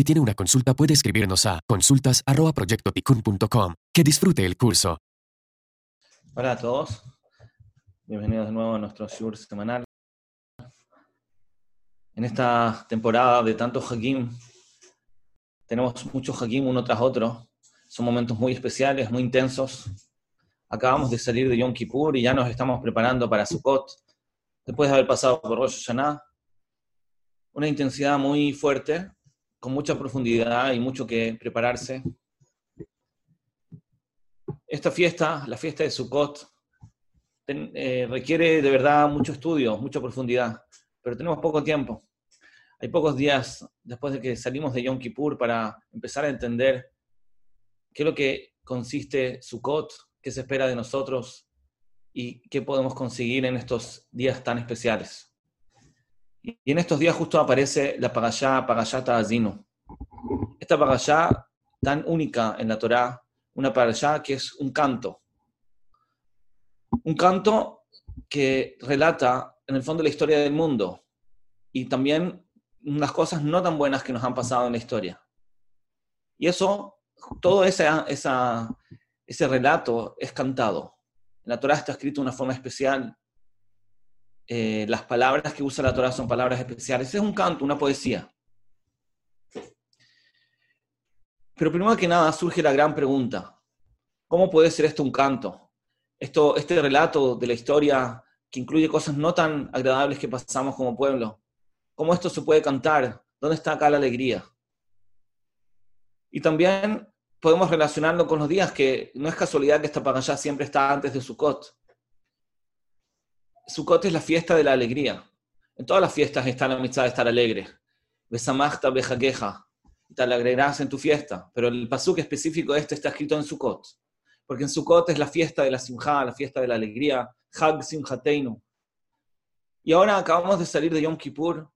Si tiene una consulta puede escribirnos a consultas.proyectoticun.com. Que disfrute el curso. Hola a todos. Bienvenidos de nuevo a nuestro Shur semanal. En esta temporada de tantos Hakim, tenemos muchos Hakim uno tras otro. Son momentos muy especiales, muy intensos. Acabamos de salir de Yom Kippur y ya nos estamos preparando para Sukkot. Después de haber pasado por Rosh Hashanah, una intensidad muy fuerte con mucha profundidad y mucho que prepararse. Esta fiesta, la fiesta de Sukkot, eh, requiere de verdad mucho estudio, mucha profundidad, pero tenemos poco tiempo. Hay pocos días después de que salimos de Yom Kippur para empezar a entender qué es lo que consiste Sukkot, qué se espera de nosotros y qué podemos conseguir en estos días tan especiales. Y en estos días justo aparece la Pagayá, Pagayá Ta'azino. Esta Pagayá tan única en la Torá, una Pagayá que es un canto. Un canto que relata en el fondo la historia del mundo y también unas cosas no tan buenas que nos han pasado en la historia. Y eso, todo ese, ese relato es cantado. La Torá está escrito de una forma especial eh, las palabras que usa la Torah son palabras especiales. Es un canto, una poesía. Pero primero que nada surge la gran pregunta, ¿cómo puede ser esto un canto? Esto, este relato de la historia que incluye cosas no tan agradables que pasamos como pueblo, ¿cómo esto se puede cantar? ¿Dónde está acá la alegría? Y también podemos relacionarlo con los días que no es casualidad que esta allá siempre está antes de Sukkot. Sukkot es la fiesta de la alegría. En todas las fiestas está la amistad de estar alegre. Besamachta bejaqueja. Te alegrarás en tu fiesta. Pero el pasuk específico de este está escrito en Sukkot. Porque en Sukkot es la fiesta de la simja, la fiesta de la alegría. Hag simhateinu. Y ahora acabamos de salir de Yom Kippur,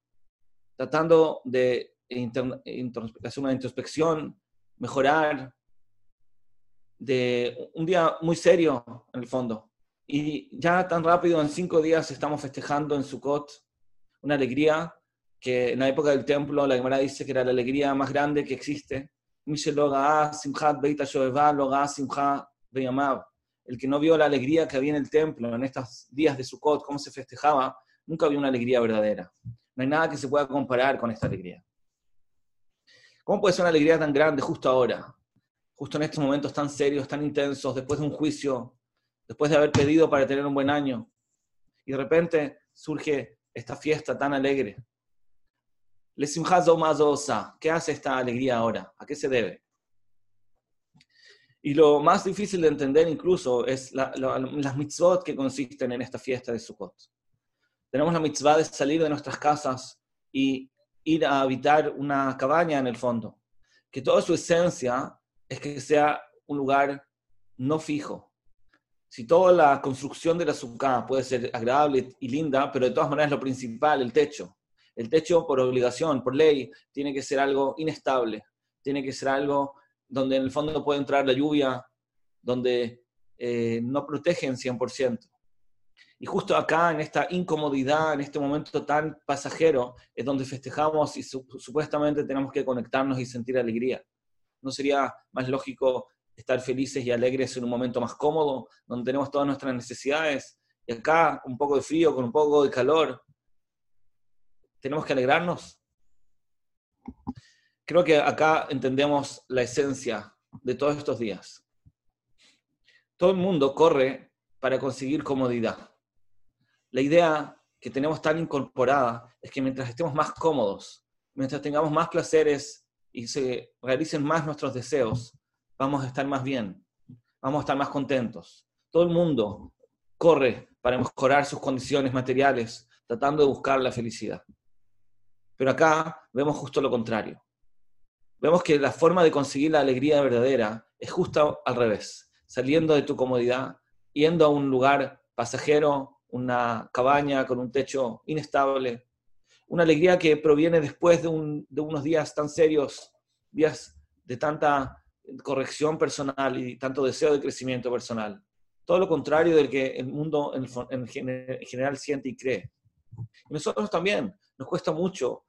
tratando de hacer una introspección, mejorar, de un día muy serio en el fondo, y ya tan rápido, en cinco días, estamos festejando en Sukkot una alegría que en la época del templo la Gemara dice que era la alegría más grande que existe. El que no vio la alegría que había en el templo en estos días de Sukkot, cómo se festejaba, nunca vio una alegría verdadera. No hay nada que se pueda comparar con esta alegría. ¿Cómo puede ser una alegría tan grande justo ahora? Justo en estos momentos tan serios, tan intensos, después de un juicio después de haber pedido para tener un buen año. Y de repente surge esta fiesta tan alegre. ¿Qué hace esta alegría ahora? ¿A qué se debe? Y lo más difícil de entender incluso es las mitzvot que consisten en esta fiesta de Sukkot. Tenemos la mitzvah de salir de nuestras casas y ir a habitar una cabaña en el fondo, que toda su esencia es que sea un lugar no fijo, si toda la construcción de la sukkah puede ser agradable y linda, pero de todas maneras lo principal, el techo. El techo por obligación, por ley, tiene que ser algo inestable, tiene que ser algo donde en el fondo puede entrar la lluvia, donde eh, no protegen 100%. Y justo acá, en esta incomodidad, en este momento tan pasajero, es donde festejamos y supuestamente tenemos que conectarnos y sentir alegría. ¿No sería más lógico estar felices y alegres en un momento más cómodo, donde tenemos todas nuestras necesidades, y acá un poco de frío, con un poco de calor, tenemos que alegrarnos. Creo que acá entendemos la esencia de todos estos días. Todo el mundo corre para conseguir comodidad. La idea que tenemos tan incorporada es que mientras estemos más cómodos, mientras tengamos más placeres y se realicen más nuestros deseos, vamos a estar más bien, vamos a estar más contentos. Todo el mundo corre para mejorar sus condiciones materiales, tratando de buscar la felicidad. Pero acá vemos justo lo contrario. Vemos que la forma de conseguir la alegría verdadera es justo al revés, saliendo de tu comodidad, yendo a un lugar pasajero, una cabaña con un techo inestable, una alegría que proviene después de, unos días tan serios, días de tanta corrección personal y tanto deseo de crecimiento personal. todo lo contrario del que el mundo en, general siente y cree. Y nosotros también nos cuesta mucho,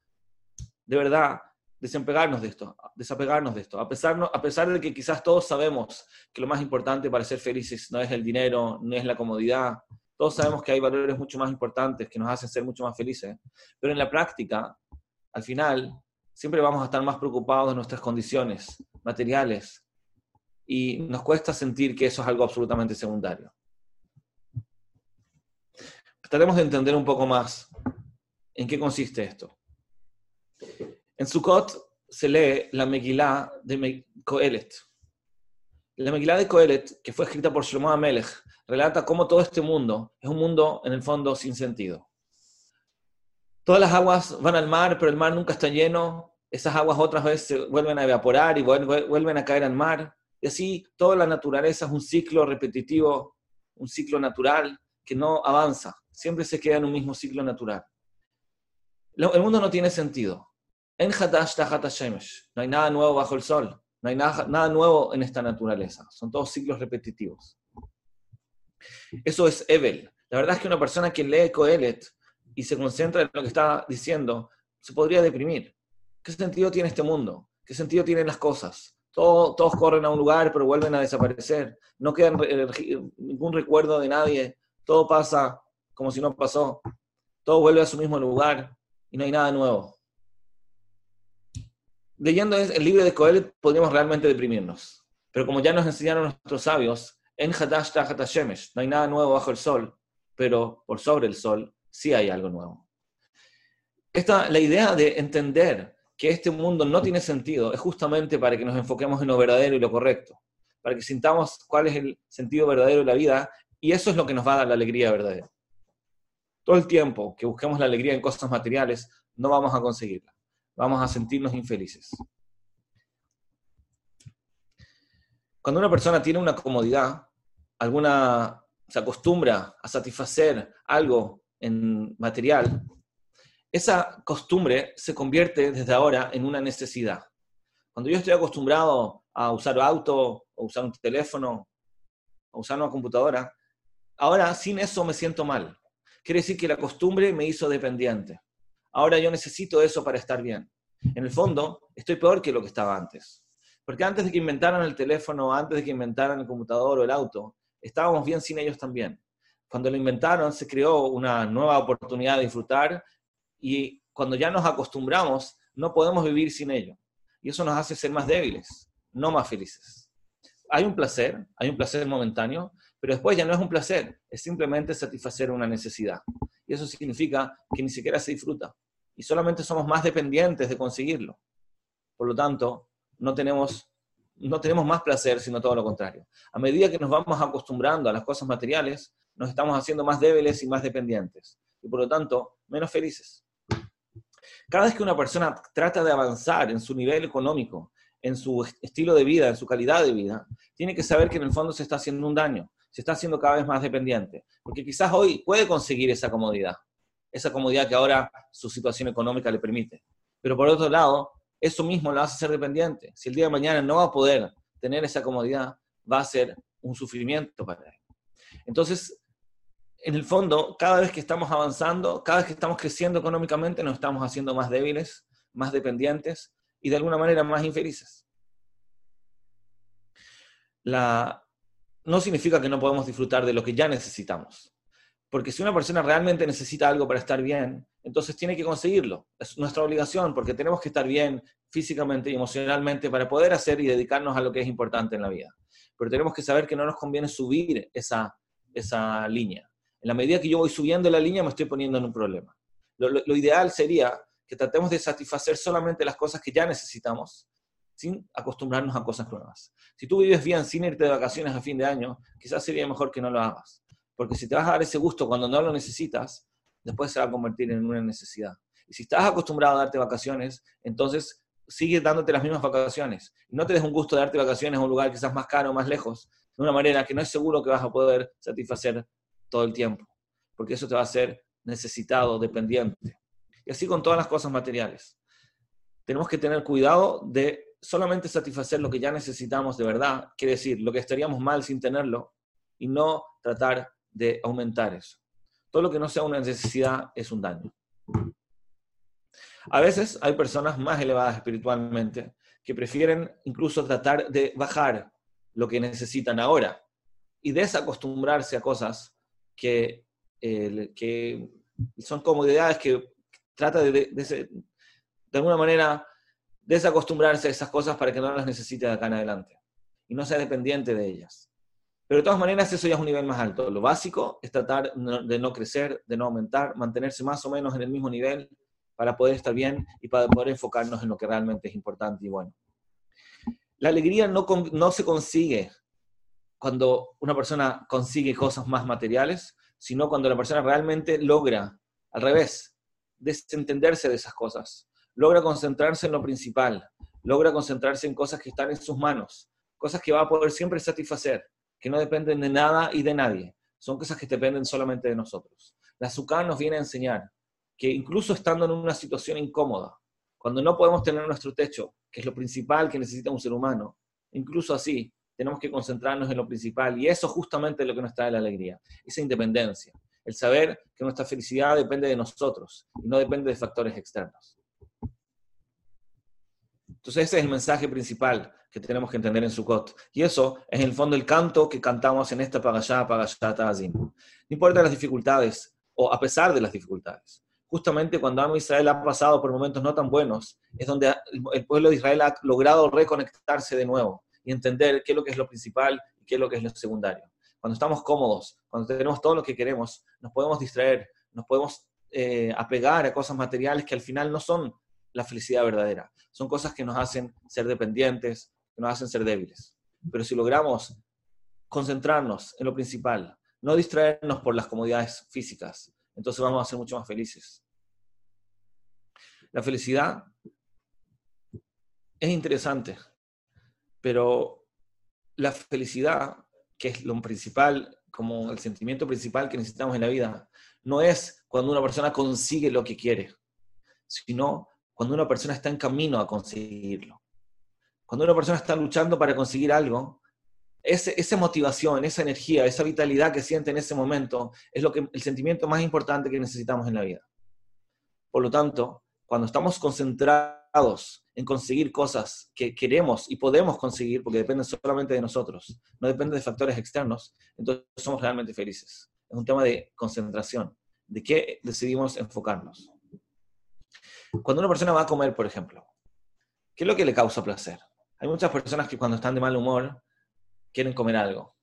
de verdad, desapegarnos de esto, desapegarnos de esto, a pesar, a pesar de que quizás todos sabemos que lo más importante para ser felices no es el dinero, no es la comodidad, todos sabemos que hay valores mucho más importantes que nos hacen ser mucho más felices, pero en la práctica, al final, siempre vamos a estar más preocupados de nuestras condiciones materiales y nos cuesta sentir que eso es algo absolutamente secundario. Trataremos de entender un poco más en qué consiste esto. En Sukkot se lee la Megilá de Coelet. La Megilá de Coelet, que fue escrita por Shlomo Amelech, relata cómo todo este mundo es un mundo, en el fondo, sin sentido. Todas las aguas van al mar, pero el mar nunca está lleno. Esas aguas otras veces se vuelven a evaporar y vuelven a caer al mar. Y así toda la naturaleza es un ciclo repetitivo, un ciclo natural que no avanza. Siempre se queda en un mismo ciclo natural. El mundo no tiene sentido. En Hatash Shemesh. No hay nada nuevo bajo el sol. No hay nada, nuevo en esta naturaleza. Son todos ciclos repetitivos. Eso es Evel. La verdad es que una persona que lee Coelet y se concentra en lo que está diciendo, se podría deprimir. ¿Qué sentido tiene este mundo? ¿Qué sentido tienen las cosas? todos corren a un lugar, pero vuelven a desaparecer. No queda ningún recuerdo de nadie. Todo pasa como si no pasó. Todo vuelve a su mismo lugar y no hay nada nuevo. Leyendo el libro de Coelet podríamos realmente deprimirnos. Pero como ya nos enseñaron nuestros sabios, en Hadash no hay nada nuevo bajo el sol, pero por sobre el sol sí hay algo nuevo. Esta, la idea de entender que este mundo no tiene sentido es justamente para que nos enfoquemos en lo verdadero y lo correcto, para que sintamos cuál es el sentido verdadero de la vida y eso es lo que nos va a dar la alegría verdadera. Todo el tiempo que busquemos la alegría en cosas materiales, no vamos a conseguirla. Vamos a sentirnos infelices. Cuando una persona tiene una comodidad, alguna se acostumbra a satisfacer algo en material, esa costumbre se convierte desde ahora en una necesidad. Cuando yo estoy acostumbrado a usar auto, o usar un teléfono, o usar una computadora, ahora sin eso me siento mal. Quiere decir que la costumbre me hizo dependiente. Ahora yo necesito eso para estar bien. En el fondo, estoy peor que lo que estaba antes. Porque antes de que inventaran el teléfono, antes de que inventaran el computador o el auto, estábamos bien sin ellos también. Cuando lo inventaron, se creó una nueva oportunidad de disfrutar y cuando ya nos acostumbramos, no podemos vivir sin ello. Y eso nos hace ser más débiles, no más felices. Hay un placer, hay un placer momentáneo, pero después ya no es un placer, es simplemente satisfacer una necesidad. Y eso significa que ni siquiera se disfruta. Y solamente somos más dependientes de conseguirlo. Por lo tanto, no tenemos, no tenemos más placer, sino todo lo contrario. A medida que nos vamos acostumbrando a las cosas materiales, nos estamos haciendo más débiles y más dependientes. Y por lo tanto, menos felices. Cada vez que una persona trata de avanzar en su nivel económico, en su estilo de vida, en su calidad de vida, tiene que saber que en el fondo se está haciendo un daño, se está haciendo cada vez más dependiente. Porque quizás hoy puede conseguir esa comodidad, esa comodidad que ahora su situación económica le permite. Pero por otro lado, eso mismo la hace ser dependiente. Si el día de mañana no va a poder tener esa comodidad, va a ser un sufrimiento para él. Entonces, en el fondo, cada vez que estamos avanzando, cada vez que estamos creciendo económicamente, nos estamos haciendo más débiles, más dependientes y de alguna manera más infelices. No significa que no podemos disfrutar de lo que ya necesitamos. Porque si una persona realmente necesita algo para estar bien, entonces tiene que conseguirlo. Es nuestra obligación, porque tenemos que estar bien físicamente y emocionalmente para poder hacer y dedicarnos a lo que es importante en la vida. Pero tenemos que saber que no nos conviene subir esa, esa línea. En la medida que yo voy subiendo la línea, me estoy poniendo en un problema. Lo, lo ideal sería que tratemos de satisfacer solamente las cosas que ya necesitamos, sin acostumbrarnos a cosas nuevas. Si tú vives bien sin irte de vacaciones a fin de año, quizás sería mejor que no lo hagas. Porque si te vas a dar ese gusto cuando no lo necesitas, después se va a convertir en una necesidad. Y si estás acostumbrado a darte vacaciones, entonces sigue dándote las mismas vacaciones. No te des un gusto de darte vacaciones a un lugar quizás más caro, más lejos, de una manera que no es seguro que vas a poder satisfacer todo el tiempo. Porque eso te va a hacer necesitado, dependiente. Y así con todas las cosas materiales. Tenemos que tener cuidado de solamente satisfacer lo que ya necesitamos de verdad, quiere decir, lo que estaríamos mal sin tenerlo, y no tratar de aumentar eso. Todo lo que no sea una necesidad es un daño. A veces hay personas más elevadas espiritualmente que prefieren incluso tratar de bajar lo que necesitan ahora y desacostumbrarse a cosas que, que son comodidades que trata de, de, alguna manera desacostumbrarse a esas cosas para que no las necesite de acá en adelante y no sea dependiente de ellas. Pero de todas maneras eso ya es un nivel más alto. Lo básico es tratar de no crecer, de no aumentar, mantenerse más o menos en el mismo nivel para poder estar bien y para poder enfocarnos en lo que realmente es importante y bueno. La alegría no, no se consigue cuando una persona consigue cosas más materiales, sino cuando la persona realmente logra, al revés, desentenderse de esas cosas, logra concentrarse en lo principal, logra concentrarse en cosas que están en sus manos, cosas que va a poder siempre satisfacer, que no dependen de nada y de nadie, son cosas que dependen solamente de nosotros. La azúcar nos viene a enseñar que incluso estando en una situación incómoda, cuando no podemos tener nuestro techo, que es lo principal que necesita un ser humano, incluso así, tenemos que concentrarnos en lo principal y eso justamente es lo que nos trae la alegría, esa independencia, el saber que nuestra felicidad depende de nosotros y no depende de factores externos. Entonces ese es el mensaje principal que tenemos que entender en Sukkot. Y eso es en el fondo el canto que cantamos en esta Pagashá, Pagashá Tazim. No importa las dificultades, o a pesar de las dificultades justamente cuando Amo Israel ha pasado por momentos no tan buenos, es donde el pueblo de Israel ha logrado reconectarse de nuevo y entender qué es lo que es lo principal y qué es lo que es lo secundario. Cuando estamos cómodos, cuando tenemos todo lo que queremos, nos podemos distraer, nos podemos eh, apegar a cosas materiales que al final no son la felicidad verdadera. Son cosas que nos hacen ser dependientes, que nos hacen ser débiles. Pero si logramos concentrarnos en lo principal, no distraernos por las comodidades físicas, entonces vamos a ser mucho más felices. La felicidad es interesante, pero la felicidad, que es lo principal, como el sentimiento principal que necesitamos en la vida, no es cuando una persona consigue lo que quiere, sino cuando una persona está en camino a conseguirlo. Cuando una persona está luchando para conseguir algo, esa motivación, esa energía, esa vitalidad que siente en ese momento es lo que, el sentimiento más importante que necesitamos en la vida. Por lo tanto, cuando estamos concentrados en conseguir cosas que queremos y podemos conseguir, porque dependen solamente de nosotros, no depende de factores externos, entonces somos realmente felices. Es un tema de concentración, de qué decidimos enfocarnos. Cuando una persona va a comer, por ejemplo, ¿qué es lo que le causa placer? Hay muchas personas que cuando están de mal humor quieren comer algo.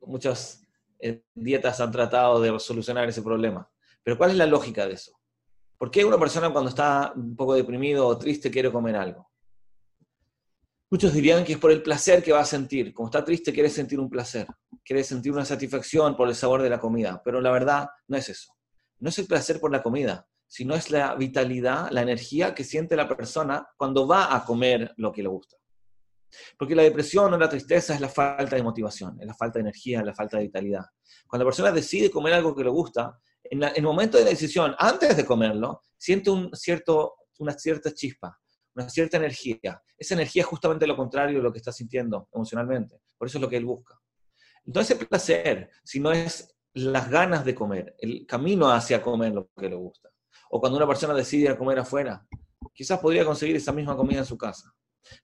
Muchas eh, dietas han tratado de solucionar ese problema. Pero ¿cuál es la lógica de eso? ¿Por qué una persona cuando está un poco deprimido o triste quiere comer algo? Muchos dirían que es por el placer que va a sentir. Como está triste, quiere sentir un placer, quiere sentir una satisfacción por el sabor de la comida. Pero la verdad no es eso. No es el placer por la comida, sino es la vitalidad, la energía que siente la persona cuando va a comer lo que le gusta. Porque la depresión o la tristeza es la falta de motivación, es la falta de energía, es la falta de vitalidad. Cuando la persona decide comer algo que le gusta, en, el momento de la decisión, antes de comerlo, siente un cierto, una cierta chispa, una cierta energía. Esa energía es justamente lo contrario de lo que está sintiendo emocionalmente. Por eso es lo que él busca. Entonces, el placer, si no es las ganas de comer, el camino hacia comer lo que le gusta. O cuando una persona decide ir a comer afuera, quizás podría conseguir esa misma comida en su casa.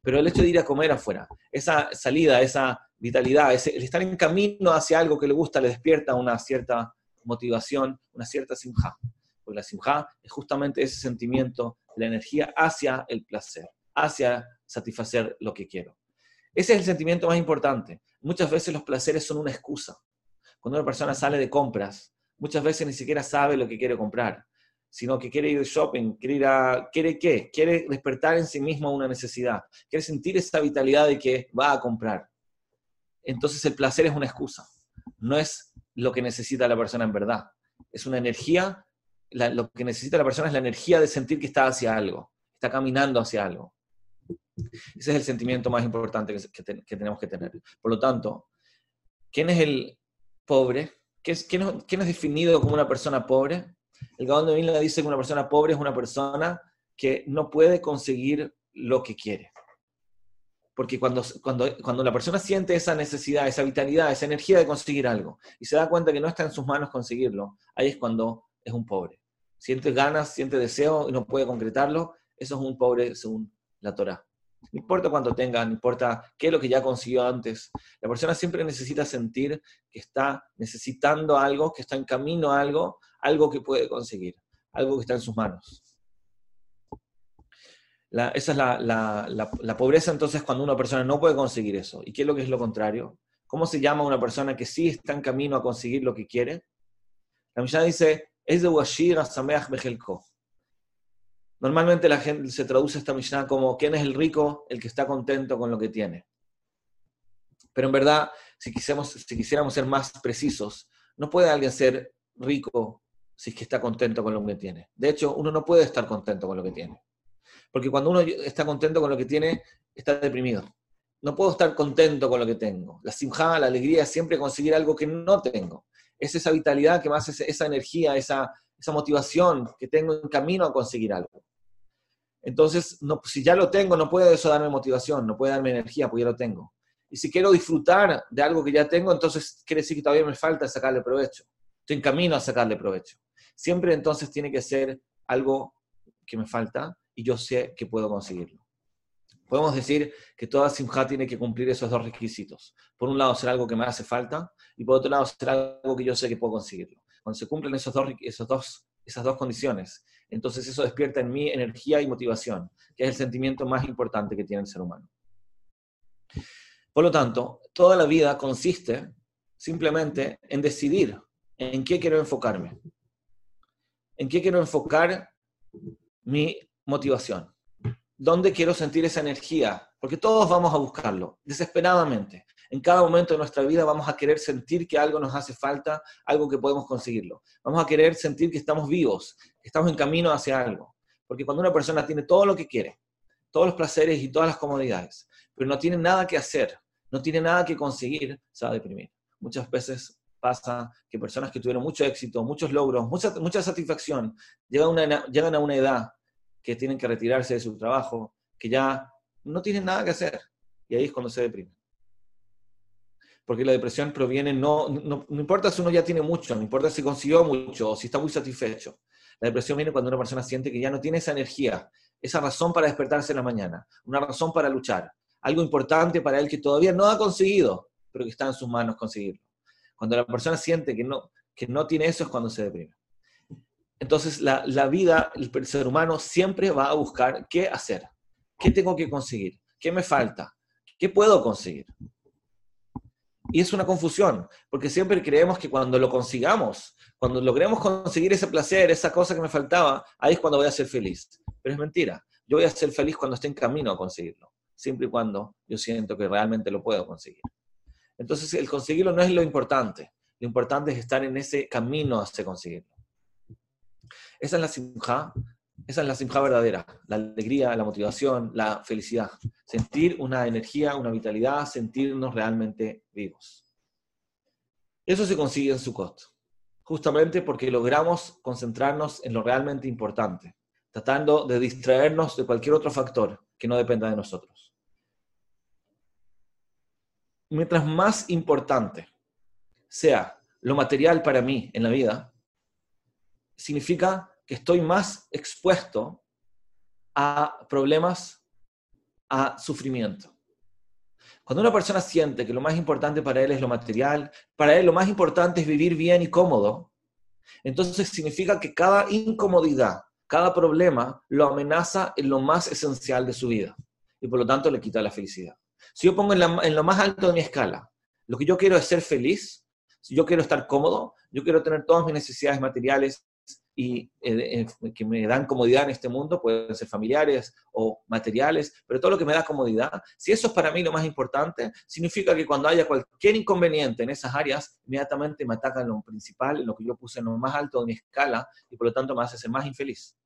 Pero el hecho de ir a comer afuera, esa salida, esa vitalidad, ese, el estar en camino hacia algo que le gusta, le despierta una cierta motivación, una cierta simja. Porque la simja es justamente ese sentimiento la energía hacia el placer, hacia satisfacer lo que quiero. Ese es el sentimiento más importante. Muchas veces los placeres son una excusa. Cuando una persona sale de compras, muchas veces ni siquiera sabe lo que quiere comprar, sino que quiere ir de shopping, quiere ir a, ¿quiere qué? Quiere despertar en sí mismo una necesidad, quiere sentir esa vitalidad de que va a comprar. Entonces el placer es una excusa, no es lo que necesita la persona en verdad. Es una energía, lo que necesita la persona es la energía de sentir que está hacia algo, está caminando hacia algo. Ese es el sentimiento más importante que, tenemos que tener. Por lo tanto, ¿quién es el pobre? ¿Quién es, quién es definido como una persona pobre? El Gaón de Vilna dice que una persona pobre es una persona que no puede conseguir lo que quiere. Porque cuando, cuando, cuando la persona siente esa necesidad, esa vitalidad, esa energía de conseguir algo, y se da cuenta que no está en sus manos conseguirlo, ahí es cuando es un pobre. Siente ganas, siente deseo y no puede concretarlo, eso es un pobre según la Torah. No importa cuánto tenga, no importa qué es lo que ya consiguió antes. La persona siempre necesita sentir que está necesitando algo, que está en camino a algo, algo que puede conseguir, algo que está en sus manos. esa es la, pobreza entonces cuando una persona no puede conseguir eso. ¿Y qué es lo que es lo contrario? ¿Cómo se llama una persona que sí está en camino a conseguir lo que quiere? La Mishnah dice, es de Washir Sameach Bejelko. Normalmente la gente se traduce esta Mishnah como ¿quién es el rico? El que está contento con lo que tiene. Pero en verdad, si, si quisiéramos ser más precisos, no puede alguien ser rico si es que está contento con lo que tiene. De hecho, uno no puede estar contento con lo que tiene. Porque cuando uno está contento con lo que tiene, está deprimido. No puedo estar contento con lo que tengo. La simja, la alegría siempre conseguir algo que no tengo. Es esa vitalidad que más, esa energía, esa, esa motivación que tengo en camino a conseguir algo. Entonces, no, si ya lo tengo, no puede eso darme motivación, no puede darme energía, porque ya lo tengo. Y si quiero disfrutar de algo que ya tengo, entonces quiere decir que todavía me falta sacarle provecho. Estoy en camino a sacarle provecho. Siempre entonces tiene que ser algo que me falta y yo sé que puedo conseguirlo. Podemos decir que toda simja tiene que cumplir esos dos requisitos. Por un lado, ser algo que me hace falta y por otro lado, ser algo que yo sé que puedo conseguirlo. Cuando se cumplen esos dos, esos dos, esas dos condiciones, entonces eso despierta en mí energía y motivación, que es el sentimiento más importante que tiene el ser humano. Por lo tanto, toda la vida consiste simplemente en decidir en qué quiero enfocarme, en qué quiero enfocar mi motivación, dónde quiero sentir esa energía, porque todos vamos a buscarlo desesperadamente. En cada momento de nuestra vida vamos a querer sentir que algo nos hace falta, algo que podemos conseguirlo. Vamos a querer sentir que estamos vivos, que estamos en camino hacia algo. Porque cuando una persona tiene todo lo que quiere, todos los placeres y todas las comodidades, pero no tiene nada que hacer, no tiene nada que conseguir, se va a deprimir. Muchas veces pasa que personas que tuvieron mucho éxito, muchos logros, mucha, mucha satisfacción, llegan a, una, llegan a una edad que tienen que retirarse de su trabajo, que ya no tienen nada que hacer. Y ahí es cuando se deprimen porque la depresión proviene, no, no, importa si uno ya tiene mucho, no importa si consiguió mucho o si está muy satisfecho. La depresión viene cuando una persona siente que ya no tiene esa energía, esa razón para despertarse en la mañana, una razón para luchar, algo importante para él que todavía no ha conseguido, pero que está en sus manos conseguirlo. Cuando la persona siente que no, que no tiene eso es cuando se deprime. Entonces la, la vida, el ser humano siempre va a buscar qué hacer, qué tengo que conseguir, qué me falta, qué puedo conseguir. Y es una confusión, porque siempre creemos que cuando lo consigamos, cuando logremos conseguir ese placer, esa cosa que me faltaba, ahí es cuando voy a ser feliz. Pero es mentira. Yo voy a ser feliz cuando esté en camino a conseguirlo, siempre y cuando yo siento que realmente lo puedo conseguir. Entonces, el conseguirlo no es lo importante. Lo importante es estar en ese camino hacia conseguirlo. Esa es la simja esa es la simja verdadera, la alegría, la motivación, la felicidad. Sentir una energía, una vitalidad, sentirnos realmente vivos. Eso se consigue en Sukkot, justamente porque logramos concentrarnos en lo realmente importante, tratando de distraernos de cualquier otro factor que no dependa de nosotros. Mientras más importante sea lo material para mí en la vida, significa que estoy más expuesto a problemas, a sufrimiento. Cuando una persona siente que lo más importante para él es lo material, para él lo más importante es vivir bien y cómodo, entonces significa que cada incomodidad, cada problema lo amenaza en lo más esencial de su vida y por lo tanto le quita la felicidad. Si yo pongo en, lo más alto de mi escala, lo que yo quiero es ser feliz, si yo quiero estar cómodo, yo quiero tener todas mis necesidades materiales y eh, eh, que me dan comodidad en este mundo, pueden ser familiares o materiales, pero todo lo que me da comodidad, si eso es para mí lo más importante, significa que cuando haya cualquier inconveniente en esas áreas, inmediatamente me atacan lo principal, en lo que yo puse en lo más alto de mi escala, y por lo tanto me hace ser más infeliz.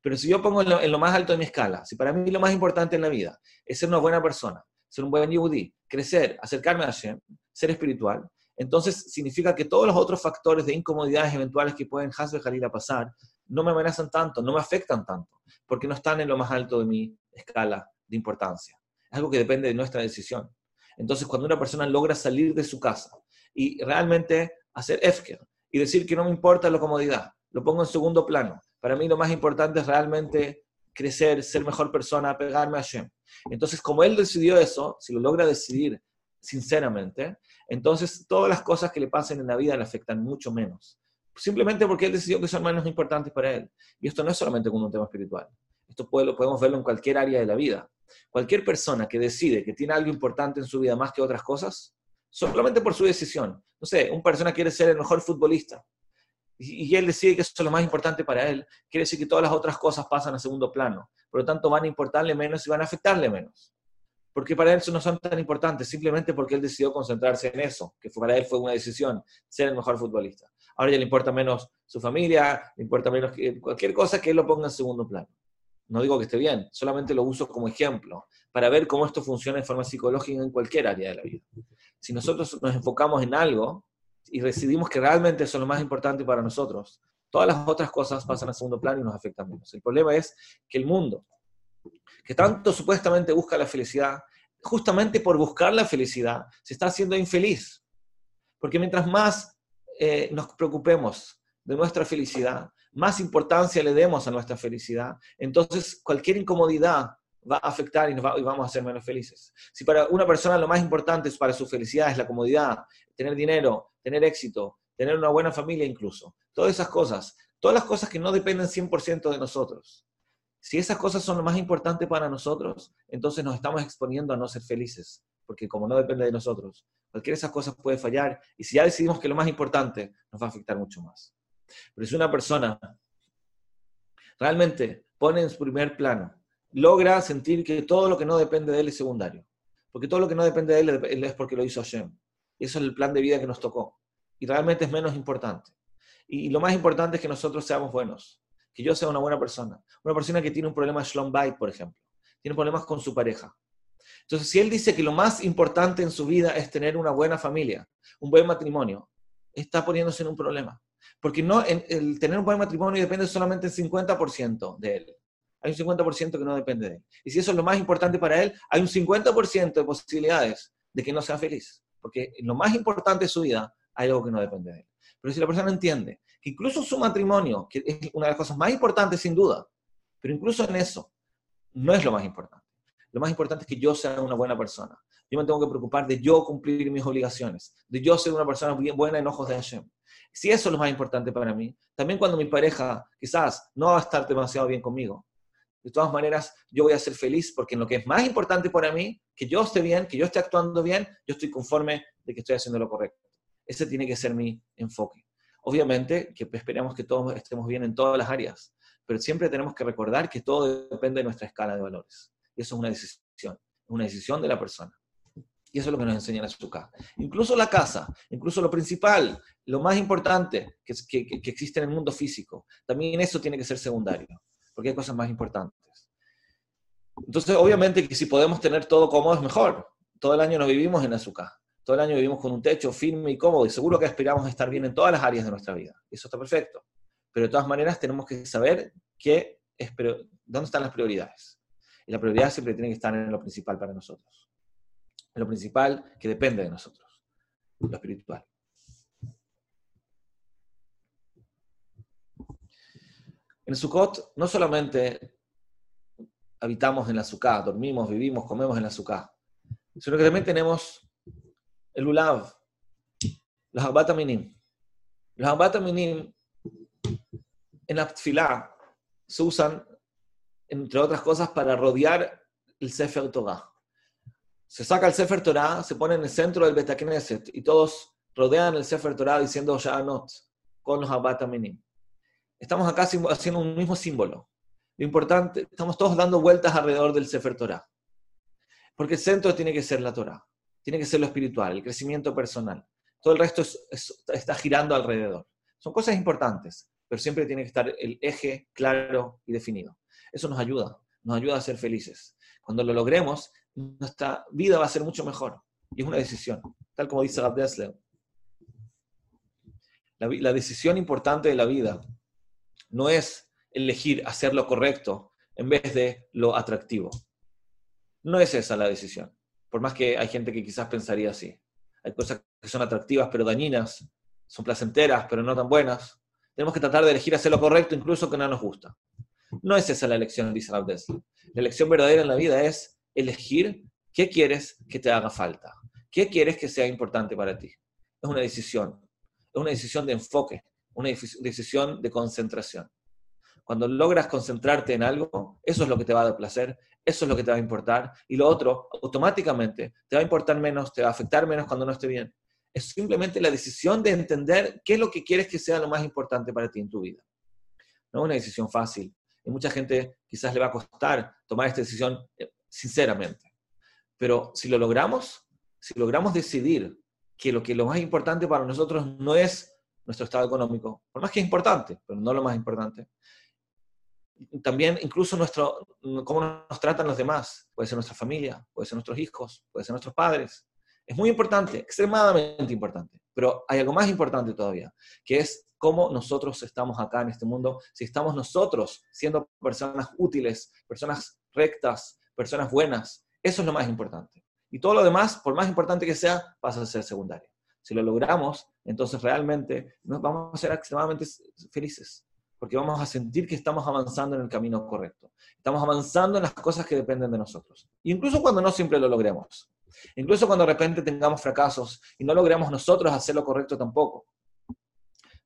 Pero si yo pongo en lo, más alto de mi escala, si para mí lo más importante en la vida es ser una buena persona, ser un buen yudí, crecer, acercarme a Hashem, ser espiritual, entonces significa que todos los otros factores de incomodidades eventuales que pueden dejar ir a pasar no me amenazan tanto, no me afectan tanto, porque no están en lo más alto de mi escala de importancia. es algo que depende de nuestra decisión. Entonces, cuando una persona logra salir de su casa y realmente hacer efker y decir que no me importa la comodidad, lo pongo en segundo plano. Para mí lo más importante es realmente crecer, ser mejor persona, pegarme a Shem. Entonces, como él decidió eso, si lo logra decidir sinceramente, entonces todas las cosas que le pasen en la vida le afectan mucho menos. Simplemente porque él decidió que son menos importantes para él. Y esto no es solamente con un tema espiritual. Esto podemos verlo en cualquier área de la vida. Cualquier persona que decide que tiene algo importante en su vida más que otras cosas, solamente por su decisión. No sé, una persona quiere ser el mejor futbolista y él decide que eso es lo más importante para él, quiere decir que todas las otras cosas pasan a segundo plano. Por lo tanto, van a importarle menos y van a afectarle menos. Porque para él no son tan importantes, simplemente porque él decidió concentrarse en eso, que para él fue una decisión, ser el mejor futbolista. Ahora ya le importa menos su familia, le importa menos cualquier cosa que él lo ponga en segundo plano. No digo que esté bien, solamente lo uso como ejemplo para ver cómo esto funciona en forma psicológica en cualquier área de la vida. Si nosotros nos enfocamos en algo y decidimos que realmente eso es lo más importante para nosotros, todas las otras cosas pasan a segundo plano y nos afectan menos. El problema es que el mundo, que tanto supuestamente busca la felicidad, justamente por buscar la felicidad, se está haciendo infeliz. Porque mientras más eh, nos preocupemos de nuestra felicidad, más importancia le demos a nuestra felicidad, entonces cualquier incomodidad va a afectar y, nos y, vamos a ser menos felices. Si para una persona lo más importante para su felicidad es la comodidad, tener dinero, tener éxito, tener una buena familia incluso, todas esas cosas, todas las cosas que no dependen 100% de nosotros. Si esas cosas son lo más importante para nosotros, entonces nos estamos exponiendo a no ser felices, porque como no depende de nosotros, cualquiera de esas cosas puede fallar y si ya decidimos que lo más importante nos va a afectar mucho más. Pero si una persona realmente pone en su primer plano, logra sentir que todo lo que no depende de él es secundario, porque todo lo que no depende de él es porque lo hizo Hashem. Eso es el plan de vida que nos tocó. Y realmente es menos importante. Y lo más importante es que nosotros seamos buenos, que yo sea una buena persona. Una persona que tiene un problema de Bait, por ejemplo, tiene problemas con su pareja. Entonces, si él dice que lo más importante en su vida es tener una buena familia, un buen matrimonio, está poniéndose en un problema. Porque no, el tener un buen matrimonio depende solamente del 50% de él. Hay un 50% que no depende de él. Y si eso es lo más importante para él, hay un 50% de posibilidades de que no sea feliz. Porque lo más importante de su vida hay algo que no depende de él. Pero si la persona entiende que incluso su matrimonio, que es una de las cosas más importantes sin duda, pero incluso en eso, no es lo más importante. Lo más importante es que yo sea una buena persona. Yo me tengo que preocupar de yo cumplir mis obligaciones, de yo ser una persona bien buena en ojos de Hashem. Si eso es lo más importante para mí, también cuando mi pareja quizás no va a estar demasiado bien conmigo, de todas maneras yo voy a ser feliz porque en lo que es más importante para mí, que yo esté bien, que yo esté actuando bien, yo estoy conforme de que estoy haciendo lo correcto. Ese tiene que ser mi enfoque. Obviamente que esperamos que todos estemos bien en todas las áreas, pero siempre tenemos que recordar que todo depende de nuestra escala de valores. Y eso es una decisión, una decisión de la persona. Y eso es lo que nos enseña la Sukkah. Incluso la casa, incluso lo principal, lo más importante que, que, que, existe en el mundo físico, también eso tiene que ser secundario, porque hay cosas más importantes. Entonces, obviamente que si podemos tener todo cómodo es mejor. Todo el año no vivimos en Azúcar. Todo el año vivimos con un techo firme y cómodo y seguro que aspiramos a estar bien en todas las áreas de nuestra vida. Eso está perfecto. Pero de todas maneras tenemos que saber qué es, dónde están las prioridades. Y la prioridad siempre tiene que estar en lo principal para nosotros lo principal que depende de nosotros, lo espiritual. En Sukkot no solamente habitamos en la Sukkah, dormimos, vivimos, comemos en la Sukkah, sino que también tenemos el Ulav, los Abbat Los Abbat en la Tfilá se usan, entre otras cosas, para rodear el Sefer Torah. Se saca el Sefer Torah, se pone en el centro del Betacneset y todos rodean el Sefer Torah diciendo Sha'anot con los Abbat Estamos acá haciendo un mismo símbolo. Lo importante, estamos todos dando vueltas alrededor del Sefer Torah. Porque el centro tiene que ser la Torah, tiene que ser lo espiritual, el crecimiento personal. Todo el resto está girando alrededor. Son cosas importantes, pero siempre tiene que estar el eje claro y definido. Eso nos ayuda, nos ayuda a ser felices. Cuando lo logremos, nuestra vida va a ser mucho mejor. Y es una decisión, tal como dice Rab La, la decisión importante de la vida no es elegir hacer lo correcto en vez de lo atractivo. No es esa la decisión, por más que hay gente que quizás pensaría así. Hay cosas que son atractivas pero dañinas, son placenteras pero no tan buenas. Tenemos que tratar de elegir hacer lo correcto incluso que no nos gusta. No es esa la elección, dice Abdes. La elección verdadera en la vida es elegir qué quieres que te haga falta, qué quieres que sea importante para ti. Es una decisión, es una decisión de enfoque, una decisión de concentración. Cuando logras concentrarte en algo, eso es lo que te va a dar placer, eso es lo que te va a importar, y lo otro automáticamente te va a importar menos, te va a afectar menos cuando no esté bien. Es simplemente la decisión de entender qué es lo que quieres que sea lo más importante para ti en tu vida. No es una decisión fácil. Y mucha gente quizás le va a costar tomar esta decisión eh, sinceramente. Pero si lo logramos, si logramos decidir que lo que lo más importante para nosotros no es nuestro estado económico, por más que es importante, pero no lo más importante, también incluso nuestro, cómo nos tratan los demás, puede ser nuestra familia, puede ser nuestros hijos, puede ser nuestros padres. Es muy importante, extremadamente importante, pero hay algo más importante todavía, que es cómo nosotros estamos acá en este mundo, si estamos nosotros siendo personas útiles, personas rectas, personas buenas, eso es lo más importante. Y todo lo demás, por más importante que sea, pasa a ser secundario. Si lo logramos, entonces realmente nos vamos a ser extremadamente felices porque vamos a sentir que estamos avanzando en el camino correcto. Estamos avanzando en las cosas que dependen de nosotros. Incluso cuando no siempre lo logremos. Incluso cuando de repente tengamos fracasos y no logremos nosotros hacer lo correcto tampoco.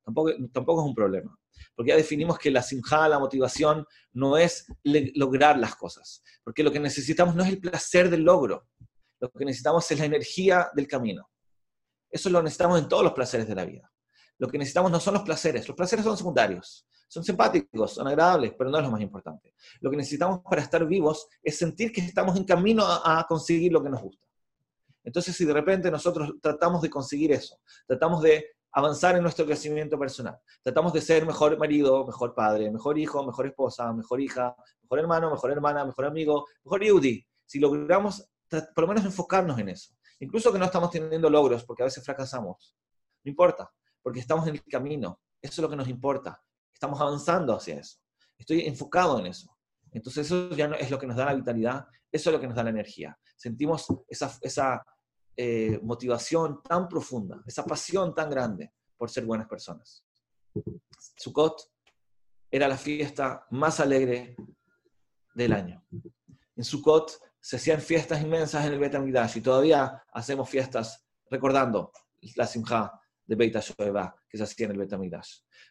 Tampoco, tampoco es un problema. Porque ya definimos que la sinja, la motivación, no es lograr las cosas. Porque lo que necesitamos no es el placer del logro. Lo que necesitamos es la energía del camino. Eso lo necesitamos en todos los placeres de la vida. Lo que necesitamos no son los placeres. Los placeres son secundarios son simpáticos, son agradables, pero no es lo más importante. Lo que necesitamos para estar vivos es sentir que estamos en camino a, conseguir lo que nos gusta. Entonces, si de repente nosotros tratamos de conseguir eso, tratamos de avanzar en nuestro crecimiento personal, tratamos de ser mejor marido, mejor padre, mejor hijo, mejor esposa, mejor hija, mejor hermano, mejor hermana, mejor amigo, mejor yudi, si logramos por lo menos enfocarnos en eso, incluso que no estamos teniendo logros porque a veces fracasamos, no importa, porque estamos en el camino, eso es lo que nos importa. Estamos avanzando hacia eso. Estoy enfocado en eso. Entonces eso ya es lo que nos da la vitalidad, eso es lo que nos da la energía. Sentimos esa, esa eh, motivación tan profunda, esa pasión tan grande por ser buenas personas. Sukkot era la fiesta más alegre del año. En Sukkot se hacían fiestas inmensas en el Bet y todavía hacemos fiestas recordando la Simcha de Beit HaShoeva que se hacía en el Bet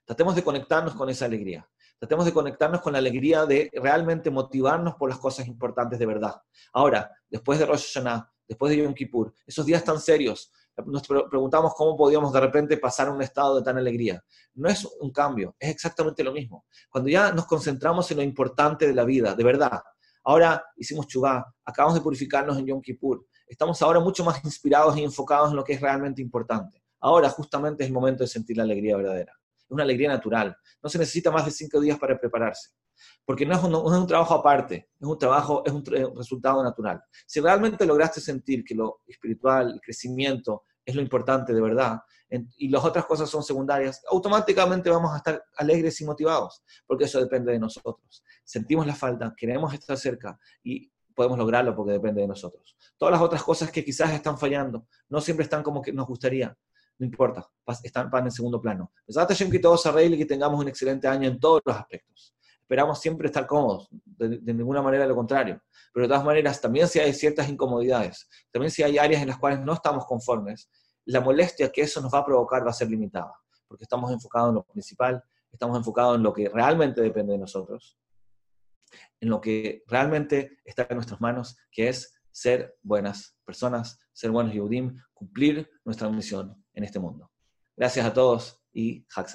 Tratemos de conectarnos con esa alegría. Tratemos de conectarnos con la alegría de realmente motivarnos por las cosas importantes de verdad. Ahora, después de Rosh Hashanah, después de Yom Kippur, esos días tan serios, nos preguntamos cómo podíamos de repente pasar a un estado de tan alegría. No es un cambio, es exactamente lo mismo. Cuando ya nos concentramos en lo importante de la vida, de verdad. Ahora hicimos chubá, acabamos de purificarnos en Yom Kippur. Estamos ahora mucho más inspirados y enfocados en lo que es realmente importante. Ahora justamente es el momento de sentir la alegría verdadera. Es una alegría natural. No se necesita más de cinco días para prepararse. Porque no es un, trabajo aparte, es un trabajo, es un, resultado natural. Si realmente lograste sentir que lo espiritual, el crecimiento, es lo importante de verdad, y las otras cosas son secundarias, automáticamente vamos a estar alegres y motivados, porque eso depende de nosotros. Sentimos la falta, queremos estar cerca y podemos lograrlo porque depende de nosotros. Todas las otras cosas que quizás están fallando, no siempre están como que nos gustaría, no importa, están en segundo plano. Hashem que todo se arregle y que tengamos un excelente año en todos los aspectos. Esperamos siempre estar cómodos, de, ninguna manera lo contrario. Pero de todas maneras, también si hay ciertas incomodidades, también si hay áreas en las cuales no estamos conformes, la molestia que eso nos va a provocar va a ser limitada, porque estamos enfocados en lo principal, estamos enfocados en lo que realmente depende de nosotros, en lo que realmente está en nuestras manos, que es ser buenas personas, ser buenos Yehudim, cumplir nuestra misión en este mundo. Gracias a todos y Hak